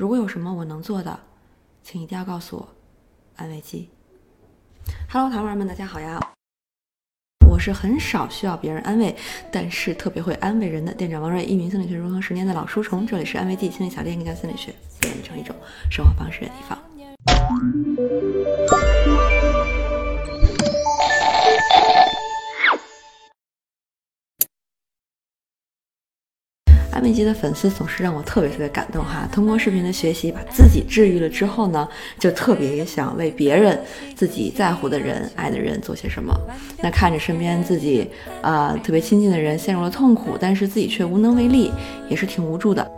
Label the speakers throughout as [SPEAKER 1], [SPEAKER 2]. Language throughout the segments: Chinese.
[SPEAKER 1] 如果有什么我能做的，请一定要告诉我。安慰剂。Hello，糖丸们，大家好呀！我是很少需要别人安慰，但是特别会安慰人的店长王瑞，一名心理学融合十年的老书虫。这里是安慰剂心理小店，更加心理学，变成一种生活方式的地方。安慰剂的粉丝总是让我特别特别感动哈！通过视频的学习，把自己治愈了之后呢，就特别想为别人、自己在乎的人、爱的人做些什么。那看着身边自己啊特别亲近的人陷入了痛苦，但是自己却无能为力，也是挺无助的。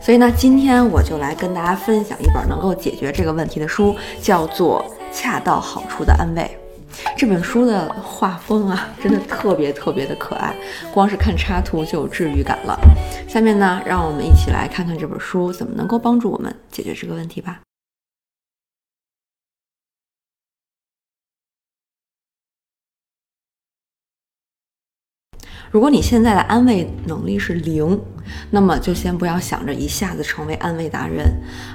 [SPEAKER 1] 所以呢，今天我就来跟大家分享一本能够解决这个问题的书，叫做《恰到好处的安慰》。这本书的画风啊，真的特别特别的可爱，光是看插图就有治愈感了。下面呢，让我们一起来看看这本书怎么能够帮助我们解决这个问题吧。如果你现在的安慰能力是零，那么就先不要想着一下子成为安慰达人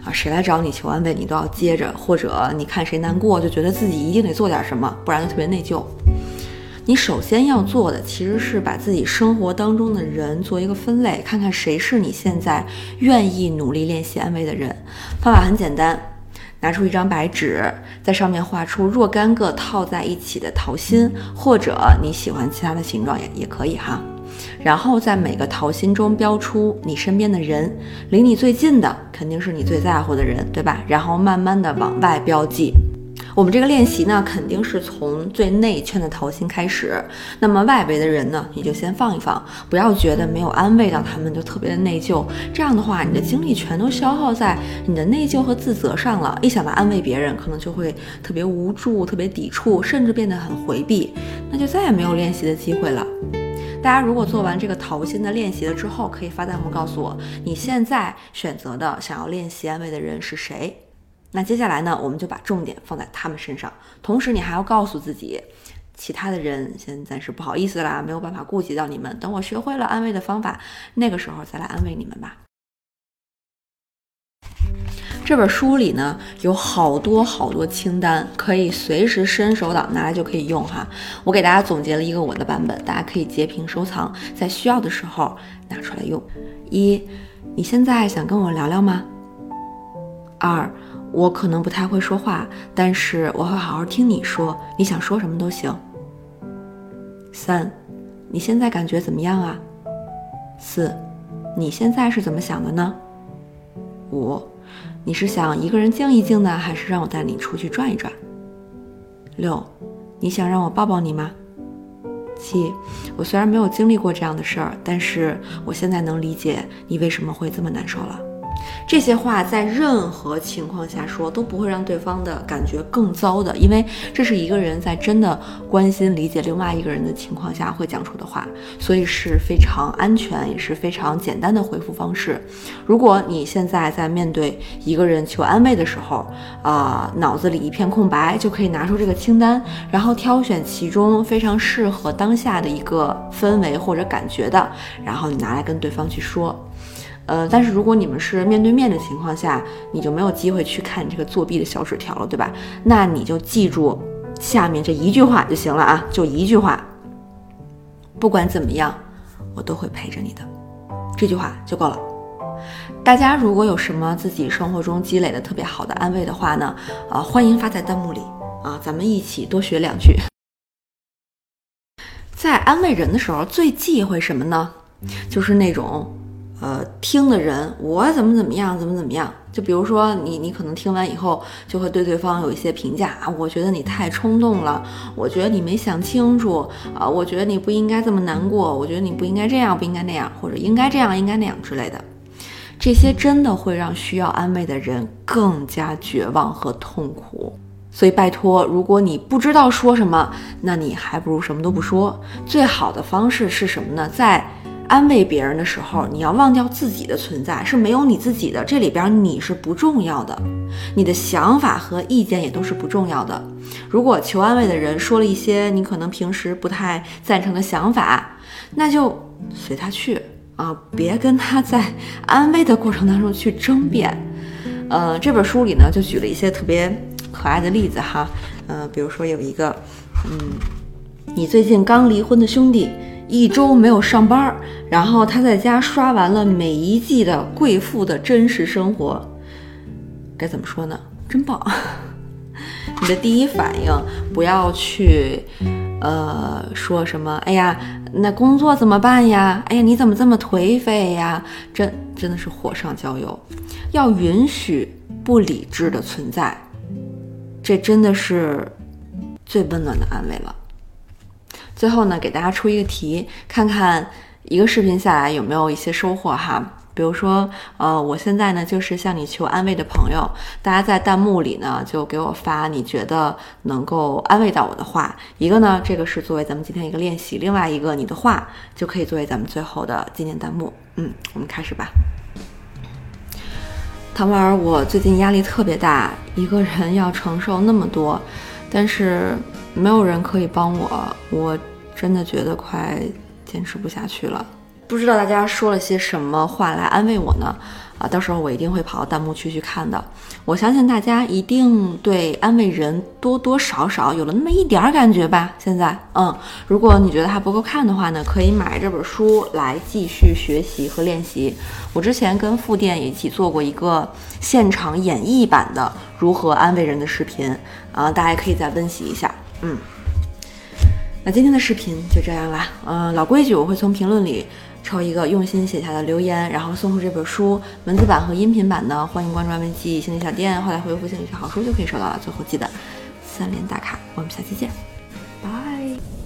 [SPEAKER 1] 啊！谁来找你求安慰，你都要接着，或者你看谁难过，就觉得自己一定得做点什么，不然就特别内疚。你首先要做的其实是把自己生活当中的人做一个分类，看看谁是你现在愿意努力练习安慰的人。方法很简单。拿出一张白纸，在上面画出若干个套在一起的桃心，或者你喜欢其他的形状也也可以哈。然后在每个桃心中标出你身边的人，离你最近的肯定是你最在乎的人，对吧？然后慢慢的往外标记。我们这个练习呢，肯定是从最内圈的桃心开始。那么外围的人呢，你就先放一放，不要觉得没有安慰到他们就特别的内疚。这样的话，你的精力全都消耗在你的内疚和自责上了。一想到安慰别人，可能就会特别无助、特别抵触，甚至变得很回避，那就再也没有练习的机会了。大家如果做完这个桃心的练习了之后，可以发弹幕告诉我，你现在选择的想要练习安慰的人是谁。那接下来呢，我们就把重点放在他们身上，同时你还要告诉自己，其他的人先暂时不好意思啦，没有办法顾及到你们。等我学会了安慰的方法，那个时候再来安慰你们吧。这本书里呢有好多好多清单，可以随时伸手党拿来就可以用哈。我给大家总结了一个我的版本，大家可以截屏收藏，在需要的时候拿出来用。一，你现在想跟我聊聊吗？二。我可能不太会说话，但是我会好好听你说。你想说什么都行。三，你现在感觉怎么样啊？四，你现在是怎么想的呢？五，你是想一个人静一静呢，还是让我带你出去转一转？六，你想让我抱抱你吗？七，我虽然没有经历过这样的事儿，但是我现在能理解你为什么会这么难受了。这些话在任何情况下说都不会让对方的感觉更糟的，因为这是一个人在真的关心、理解另外一个人的情况下会讲出的话，所以是非常安全，也是非常简单的回复方式。如果你现在在面对一个人求安慰的时候，啊，脑子里一片空白，就可以拿出这个清单，然后挑选其中非常适合当下的一个氛围或者感觉的，然后你拿来跟对方去说。呃，但是如果你们是面对面的情况下，你就没有机会去看这个作弊的小纸条了，对吧？那你就记住下面这一句话就行了啊，就一句话。不管怎么样，我都会陪着你的，这句话就够了。大家如果有什么自己生活中积累的特别好的安慰的话呢，啊，欢迎发在弹幕里啊，咱们一起多学两句。在安慰人的时候，最忌讳什么呢？就是那种。呃，听的人我怎么怎么样，怎么怎么样？就比如说你，你可能听完以后就会对对方有一些评价啊，我觉得你太冲动了，我觉得你没想清楚啊，我觉得你不应该这么难过，我觉得你不应该这样，不应该那样，或者应该这样，应该那样之类的，这些真的会让需要安慰的人更加绝望和痛苦。所以拜托，如果你不知道说什么，那你还不如什么都不说。最好的方式是什么呢？在安慰别人的时候，你要忘掉自己的存在，是没有你自己的。这里边你是不重要的，你的想法和意见也都是不重要的。如果求安慰的人说了一些你可能平时不太赞成的想法，那就随他去啊，别跟他在安慰的过程当中去争辩。呃，这本书里呢就举了一些特别可爱的例子哈，嗯，比如说有一个，嗯，你最近刚离婚的兄弟一周没有上班，然后他在家刷完了每一季的《贵妇的真实生活》，该怎么说呢？真棒！你的第一反应不要去，呃，说什么？哎呀，那工作怎么办呀？哎呀，你怎么这么颓废呀？真真的是火上浇油。要允许不理智的存在，这真的是最温暖的安慰了。最后呢，给大家出一个题，看看一个视频下来有没有一些收获哈。比如说，呃，我现在呢就是向你求安慰的朋友，大家在弹幕里呢就给我发你觉得能够安慰到我的话。一个呢，这个是作为咱们今天一个练习；另外一个，你的话就可以作为咱们最后的纪念弹幕。嗯，我们开始吧。唐婉儿，我最近压力特别大，一个人要承受那么多，但是没有人可以帮我，我真的觉得快坚持不下去了。不知道大家说了些什么话来安慰我呢？啊，到时候我一定会跑到弹幕区去看的。我相信大家一定对安慰人多多少少有了那么一点儿感觉吧。现在，嗯，如果你觉得还不够看的话呢，可以买这本书来继续学习和练习。我之前跟副店一起做过一个现场演绎版的如何安慰人的视频，啊，大家可以再温习一下。嗯，那今天的视频就这样啦。嗯，老规矩，我会从评论里。抽一个用心写下的留言，然后送出这本书文字版和音频版呢。欢迎关注安文记心理小店，后来回复“心理学好书”就可以收到了。最后记得三连打卡，我们下期见，拜。